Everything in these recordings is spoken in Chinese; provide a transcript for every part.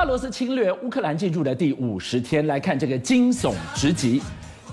俄罗斯侵略乌克兰进入的第五十天，来看这个惊悚直击，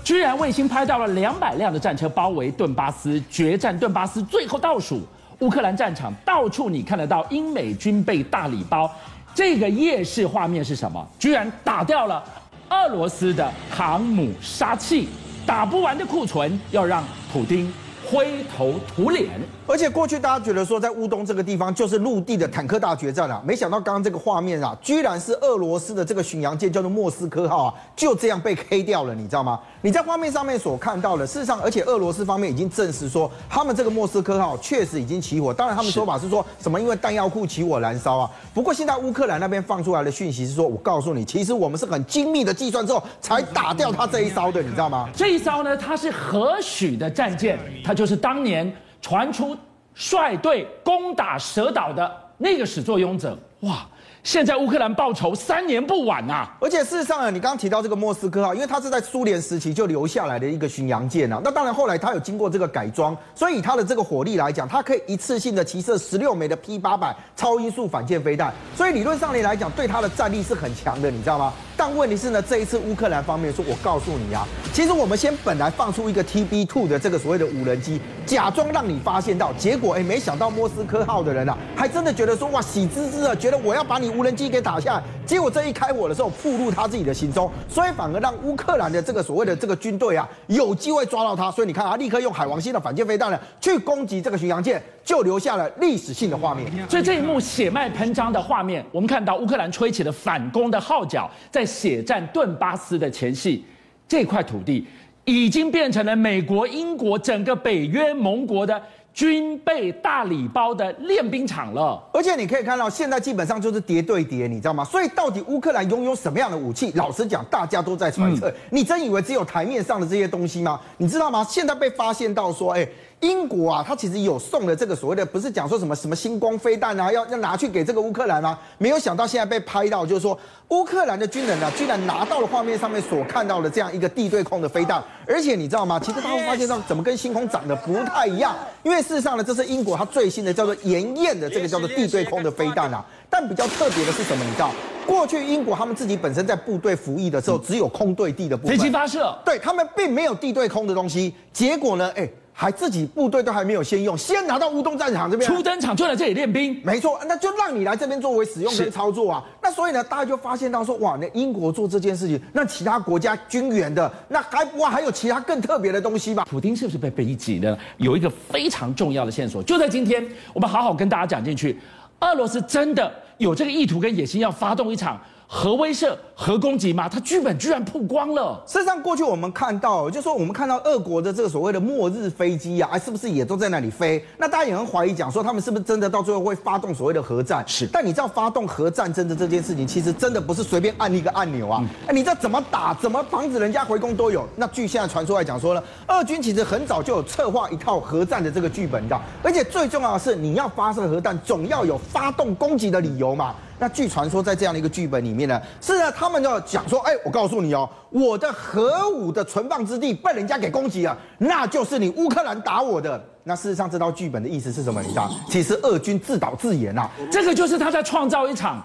居然卫星拍到了两百辆的战车包围顿巴斯，决战顿巴斯最后倒数，乌克兰战场到处你看得到英美军备大礼包，这个夜视画面是什么？居然打掉了俄罗斯的航母杀器，打不完的库存要让普丁灰头土脸。而且过去大家觉得说，在乌东这个地方就是陆地的坦克大决战啊，没想到刚刚这个画面啊，居然是俄罗斯的这个巡洋舰叫做莫斯科号啊，就这样被黑掉了，你知道吗？你在画面上面所看到的，事实上，而且俄罗斯方面已经证实说，他们这个莫斯科号确实已经起火。当然，他们说法是说什么因为弹药库起火燃烧啊。不过现在乌克兰那边放出来的讯息是说，我告诉你，其实我们是很精密的计算之后才打掉他这一艘的，你知道吗？这一艘呢，它是何许的战舰？它就是当年。传出率队攻打蛇岛的那个始作俑者，哇！现在乌克兰报仇三年不晚呐、啊！而且事实上呢，你刚刚提到这个莫斯科啊，因为它是在苏联时期就留下来的一个巡洋舰啊。那当然后来它有经过这个改装，所以以它的这个火力来讲，它可以一次性的齐射十六枚的 P 八百超音速反舰飞弹，所以理论上来讲，对它的战力是很强的，你知道吗？但问题是呢，这一次乌克兰方面说，我告诉你啊，其实我们先本来放出一个 TB two 的这个所谓的无人机，假装让你发现到，结果哎，没想到莫斯科号的人啊，还真的觉得说哇，喜滋滋的，觉得我要把你无人机给打下来。结果这一开火的时候，暴露他自己的行踪，所以反而让乌克兰的这个所谓的这个军队啊，有机会抓到他。所以你看啊，立刻用海王星的反舰飞弹呢，去攻击这个巡洋舰，就留下了历史性的画面。所以这一幕血脉喷张的画面，我们看到乌克兰吹起了反攻的号角，在。血战顿巴斯的前夕，这块土地已经变成了美国、英国整个北约盟国的军备大礼包的练兵场了。而且你可以看到，现在基本上就是叠对叠，你知道吗？所以到底乌克兰拥有什么样的武器？老实讲，大家都在揣测。你真以为只有台面上的这些东西吗？你知道吗？现在被发现到说，哎。英国啊，他其实有送了这个所谓的，不是讲说什么什么星光飞弹啊，要要拿去给这个乌克兰啊。没有想到现在被拍到，就是说乌克兰的军人啊，居然拿到了画面上面所看到的这样一个地对空的飞弹。而且你知道吗？其实他会发现到怎么跟星空长得不太一样，因为事实上呢，这是英国它最新的叫做炎焰的这个叫做地对空的飞弹啊。但比较特别的是什么？你知道，过去英国他们自己本身在部队服役的时候，只有空对地的部分，飞机发射，对他们并没有地对空的东西。结果呢，哎。还自己部队都还没有先用，先拿到乌东战场这边，出登场就来这里练兵，没错，那就让你来这边作为使用跟操作啊。那所以呢，大家就发现到说，哇，那英国做这件事情，那其他国家军援的，那还哇还有其他更特别的东西吧？普京是不是被逼急呢？有一个非常重要的线索，就在今天，我们好好跟大家讲进去，俄罗斯真的有这个意图跟野心，要发动一场。核威慑、核攻击吗？它剧本居然曝光了。事实上，过去我们看到，就是说我们看到俄国的这个所谓的末日飞机啊，哎，是不是也都在那里飞？那大家也很怀疑，讲说他们是不是真的到最后会发动所谓的核战？是。但你知道，发动核战争的这件事情，其实真的不是随便按一个按钮啊！哎，你这怎么打、怎么防止人家回攻都有。那据现在传出来讲说呢，俄军其实很早就有策划一套核战的这个剧本，的？而且最重要的是，你要发射核弹，总要有发动攻击的理由嘛。那据传说，在这样的一个剧本里面呢，是啊，他们就讲说，哎，我告诉你哦，我的核武的存放之地被人家给攻击了，那就是你乌克兰打我的。那事实上，这道剧本的意思是什么？你知道？其实俄军自导自演呐，这个就是他在创造一场。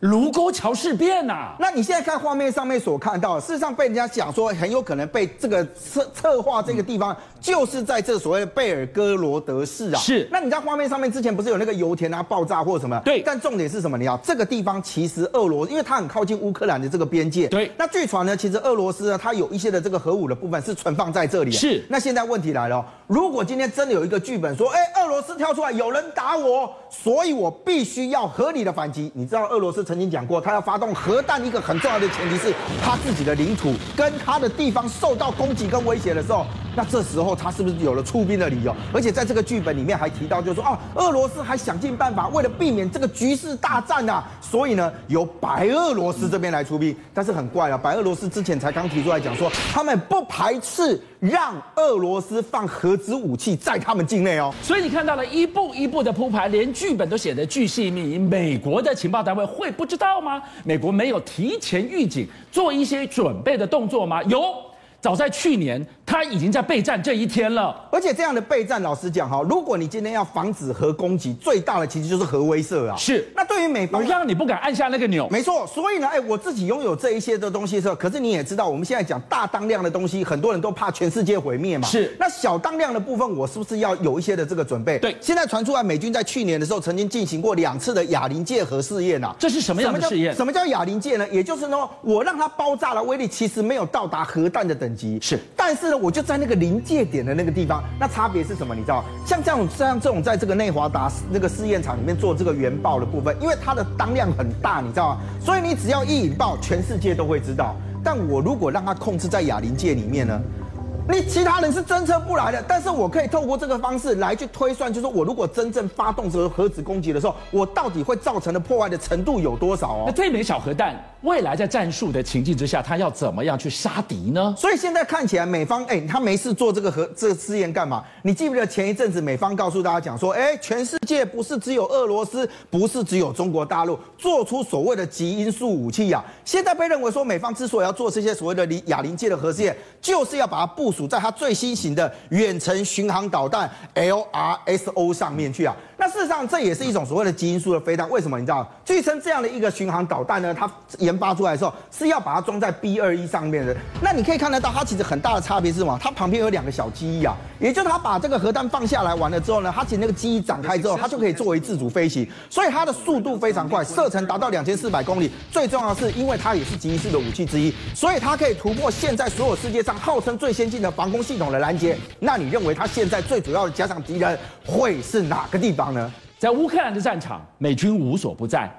卢沟桥事变呐、啊，那你现在看画面上面所看到，事实上被人家讲说很有可能被这个策策划这个地方，就是在这所谓的贝尔哥罗德市啊。是。那你在画面上面之前不是有那个油田啊爆炸或什么？对。但重点是什么？你要这个地方其实俄罗，因为它很靠近乌克兰的这个边界。对。那据传呢，其实俄罗斯呢，它有一些的这个核武的部分是存放在这里。是。那现在问题来了，如果今天真的有一个剧本说，哎，俄罗斯跳出来有人打我，所以我必须要合理的反击。你知道俄罗斯是曾经讲过，他要。发动核弹一个很重要的前提是，他自己的领土跟他的地方受到攻击跟威胁的时候，那这时候他是不是有了出兵的理由？而且在这个剧本里面还提到，就是说啊，俄罗斯还想尽办法，为了避免这个局势大战啊，所以呢，由白俄罗斯这边来出兵。但是很怪啊，白俄罗斯之前才刚提出来讲说，他们不排斥让俄罗斯放核子武器在他们境内哦。所以你看到了一步一步的铺排，连剧本都写得巨细靡遗。美国的情报单位会不知道吗？美国没有提前预警，做一些准备的动作吗？有，早在去年，他已经在备战这一天了。而且这样的备战，老实讲哈，如果你今天要防止核攻击，最大的其实就是核威慑啊。是。那对于美方，让你不敢按下那个钮。没错。所以呢，哎，我自己拥有这一些的东西的时候，可是你也知道，我们现在讲大当量的东西，很多人都怕全世界毁灭嘛。是。那小当量的部分，我是不是要有一些的这个准备？对。现在传出来，美军在去年的时候曾经进行过两次的哑铃界核试验啊。这是什么样的试验？什么叫哑铃界呢？也就是说，我让它爆炸的威力其实没有到达核弹的等级。是。但是呢，我就在那个临界点的那个地方，那差别是什么？你知道，像这种像这种在这个内华达那个试验场里面做这个原爆的部分，因为它的当量很大，你知道吗？所以你只要一引爆，全世界都会知道。但我如果让它控制在哑铃界里面呢？你其他人是侦测不来的，但是我可以透过这个方式来去推算，就是我如果真正发动这个核子攻击的时候，我到底会造成的破坏的程度有多少哦？那这枚小核弹未来在战术的情境之下，它要怎么样去杀敌呢？所以现在看起来美方哎，他没事做这个核这个试验干嘛？你记不记得前一阵子美方告诉大家讲说，哎，全世界不是只有俄罗斯，不是只有中国大陆做出所谓的极音速武器呀？现在被认为说美方之所以要做这些所谓的零哑铃界的核试验，就是要把它部署在它最新型的远程巡航导弹 LRSO 上面去啊。那事实上这也是一种所谓的基因素的飞弹。为什么你知道？据称这样的一个巡航导弹呢，它研发出来的时候是要把它装在 B 二一上面的。那你可以看得到，它其实很大的差别是什么？它旁边有两个小机翼啊，也就是它把这个核弹放下来完了之后呢，它其实那个机翼展开之后，它就可以作为自主飞行，所以它的速度非常快，射程达到两千四百公里。最重要的是，因为它也是极音速的武器之一，所以它可以突破现在所有世界上号称最先进的防空系统的拦截。那你认为它现在最主要的假想敌人会是哪个地方呢？在乌克兰的战场，美军无所不在，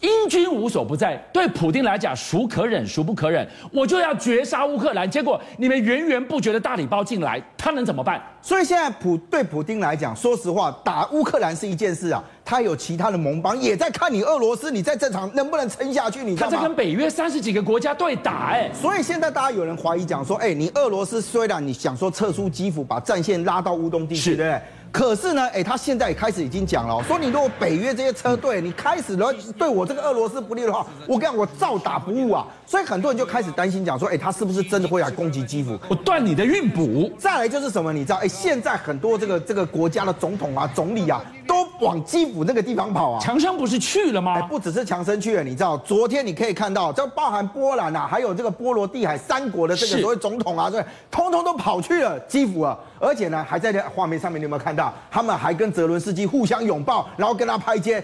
英军无所不在。对普丁来讲，孰可忍孰不可忍？我就要绝杀乌克兰。结果你们源源不绝的大礼包进来，他能怎么办？所以现在普对普丁来讲，说实话，打乌克兰是一件事啊，他有其他的盟邦也在看你俄罗斯，你在这场能不能撑下去？你在跟北约三十几个国家对打，哎，所以现在大家有人怀疑讲说，哎，你俄罗斯虽然你想说撤出基辅，把战线拉到乌东地区，对不对？可是呢，哎，他现在也开始已经讲了，说你如果北约这些车队，你开始了对我这个俄罗斯不利的话，我跟你讲，我照打不误啊。所以很多人就开始担心讲说，哎，他是不是真的会来攻击基辅？我断你的运补。再来就是什么，你知道？哎，现在很多这个这个国家的总统啊、总理啊，都往基辅那个地方跑啊。强生不是去了吗？哎，不只是强生去了，你知道？昨天你可以看到，这包含波兰啊，还有这个波罗的海三国的这个所谓总统啊，对，通通都跑去了基辅啊。而且呢，还在这画面上面，你有没有看到？他们还跟泽伦斯基互相拥抱，然后跟他拍肩。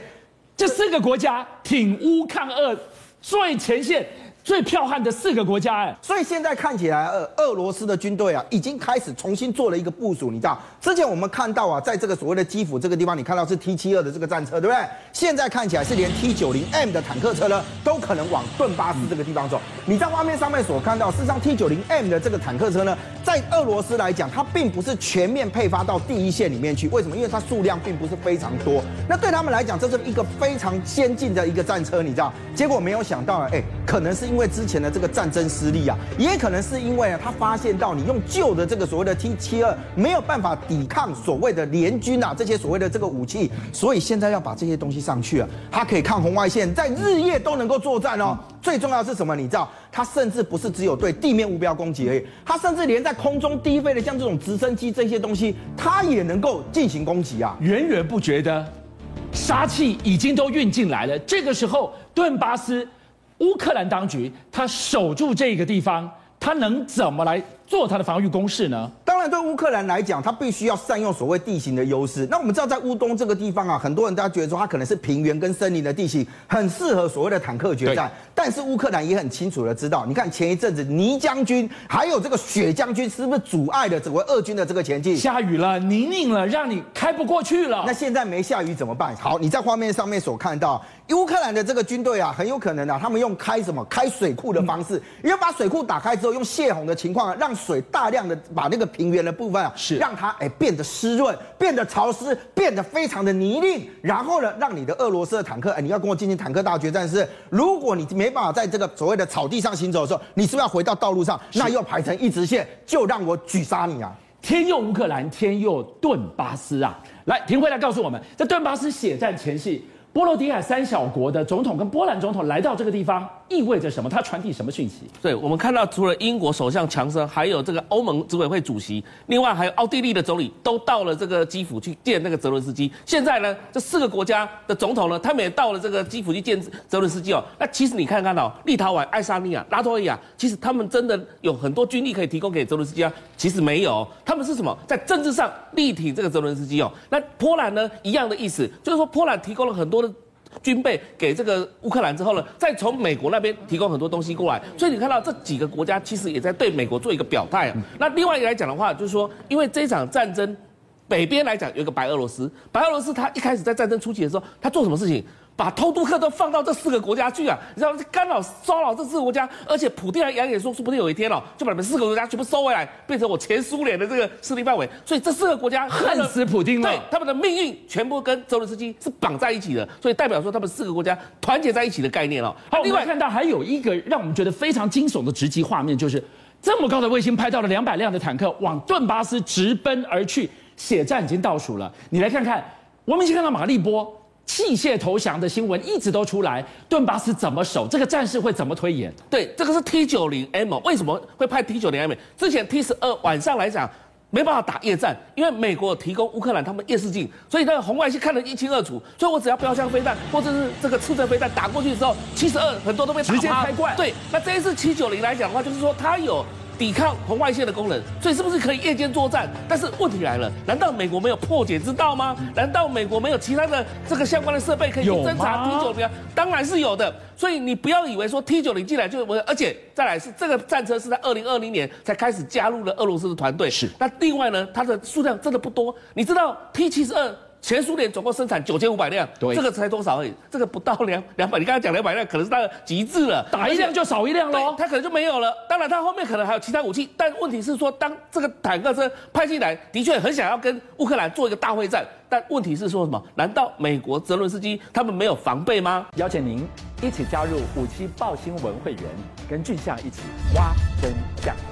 这四个国家挺乌抗俄最前线。最剽悍的四个国家，哎，所以现在看起来，俄俄罗斯的军队啊，已经开始重新做了一个部署。你知道，之前我们看到啊，在这个所谓的基辅这个地方，你看到是 T 七二的这个战车，对不对？现在看起来是连 T 九零 M 的坦克车呢，都可能往顿巴斯这个地方走。你在画面上面所看到，事实上 T 九零 M 的这个坦克车呢，在俄罗斯来讲，它并不是全面配发到第一线里面去。为什么？因为它数量并不是非常多。那对他们来讲，这是一个非常先进的一个战车，你知道？结果没有想到，哎，可能是因为之前的这个。战争失利啊，也可能是因为啊，他发现到你用旧的这个所谓的 T 七二没有办法抵抗所谓的联军啊，这些所谓的这个武器，所以现在要把这些东西上去啊，它可以抗红外线，在日夜都能够作战哦。最重要的是什么？你知道，它甚至不是只有对地面目标攻击而已，它甚至连在空中低飞的像这种直升机这些东西，它也能够进行攻击啊，源源不绝的杀气已经都运进来了。这个时候，顿巴斯。乌克兰当局，他守住这个地方，他能怎么来做他的防御工事呢？当然，对乌克兰来讲，它必须要善用所谓地形的优势。那我们知道，在乌东这个地方啊，很多人大家觉得说，它可能是平原跟森林的地形，很适合所谓的坦克决战。但是乌克兰也很清楚的知道，你看前一阵子泥将军还有这个雪将军，是不是阻碍了整个俄军的这个前进？下雨了，泥泞了，让你开不过去了。那现在没下雨怎么办？好，你在画面上面所看到。乌克兰的这个军队啊，很有可能啊，他们用开什么开水库的方式，因为把水库打开之后，用泄洪的情况，让水大量的把那个平原的部分啊，是让它哎变得湿润，变得潮湿，变得非常的泥泞，然后呢，让你的俄罗斯的坦克哎，你要跟我进行坦克大决战是，如果你没办法在这个所谓的草地上行走的时候，你是不是要回到道路上？那又排成一直线，就让我狙杀你啊！天佑乌克兰，天佑顿巴斯啊！来，廷辉来告诉我们，在顿巴斯血战前夕。波罗的海三小国的总统跟波兰总统来到这个地方，意味着什么？他传递什么讯息？对，我们看到，除了英国首相强生，还有这个欧盟执委会主席，另外还有奥地利的总理，都到了这个基辅去见那个泽伦斯基。现在呢，这四个国家的总统呢，他们也到了这个基辅去见泽伦斯基哦。那其实你看看到、哦，立陶宛、爱沙尼亚、拉脱维亚，其实他们真的有很多军力可以提供给泽伦斯基啊。其实没有，他们是什么？在政治上力挺这个泽伦斯基哦。那波兰呢，一样的意思，就是说波兰提供了很多。军备给这个乌克兰之后呢，再从美国那边提供很多东西过来，所以你看到这几个国家其实也在对美国做一个表态啊。那另外一个来讲的话，就是说，因为这场战争，北边来讲有一个白俄罗斯，白俄罗斯他一开始在战争初期的时候，他做什么事情？把偷渡客都放到这四个国家去啊！你知道干扰骚扰这四个国家，而且普丁还扬言说，说不定有一天哦，就把你们四个国家全部收回来，变成我前苏联的这个势力范围。所以这四个国家恨死普京了，对他们的命运全部跟泽连斯基是绑在一起的，所以代表说他们四个国家团结在一起的概念哦。好，另外看到还有一个让我们觉得非常惊悚的直击画面，就是这么高的卫星拍到了两百辆的坦克往顿巴斯直奔而去，血战已经倒数了。你来看看，我们先看到马利波。弃械投降的新闻一直都出来，顿巴斯怎么守？这个战事会怎么推演？对，这个是 T 九零 M，为什么会派 T 九零 M？之前 T 十二晚上来讲没办法打夜战，因为美国提供乌克兰他们夜视镜，所以那个红外线看得一清二楚。所以我只要标枪飞弹或者是这个刺针飞弹打过去的时候，七十二很多都被直接开罐。对，那这一次七九零来讲的话，就是说它有。抵抗红外线的功能，所以是不是可以夜间作战？但是问题来了，难道美国没有破解之道吗？难道美国没有其他的这个相关的设备可以去侦查 T 九零？当然是有的。所以你不要以为说 T 九零进来就我，而且再来是这个战车是在二零二零年才开始加入了俄罗斯的团队。是。那另外呢，它的数量真的不多。你知道 T 七十二？前苏联总共生产九千五百辆，对，这个才多少而已，这个不到两两百。你刚才讲两百辆，可能是它的极致了，打一辆就少一辆喽，它可能就没有了。当然，它后面可能还有其他武器，但问题是说，当这个坦克车派进来，的确很想要跟乌克兰做一个大会战，但问题是说什么？难道美国泽伦斯基他们没有防备吗？邀请您一起加入五七报新闻会员，跟俊相一起挖真相。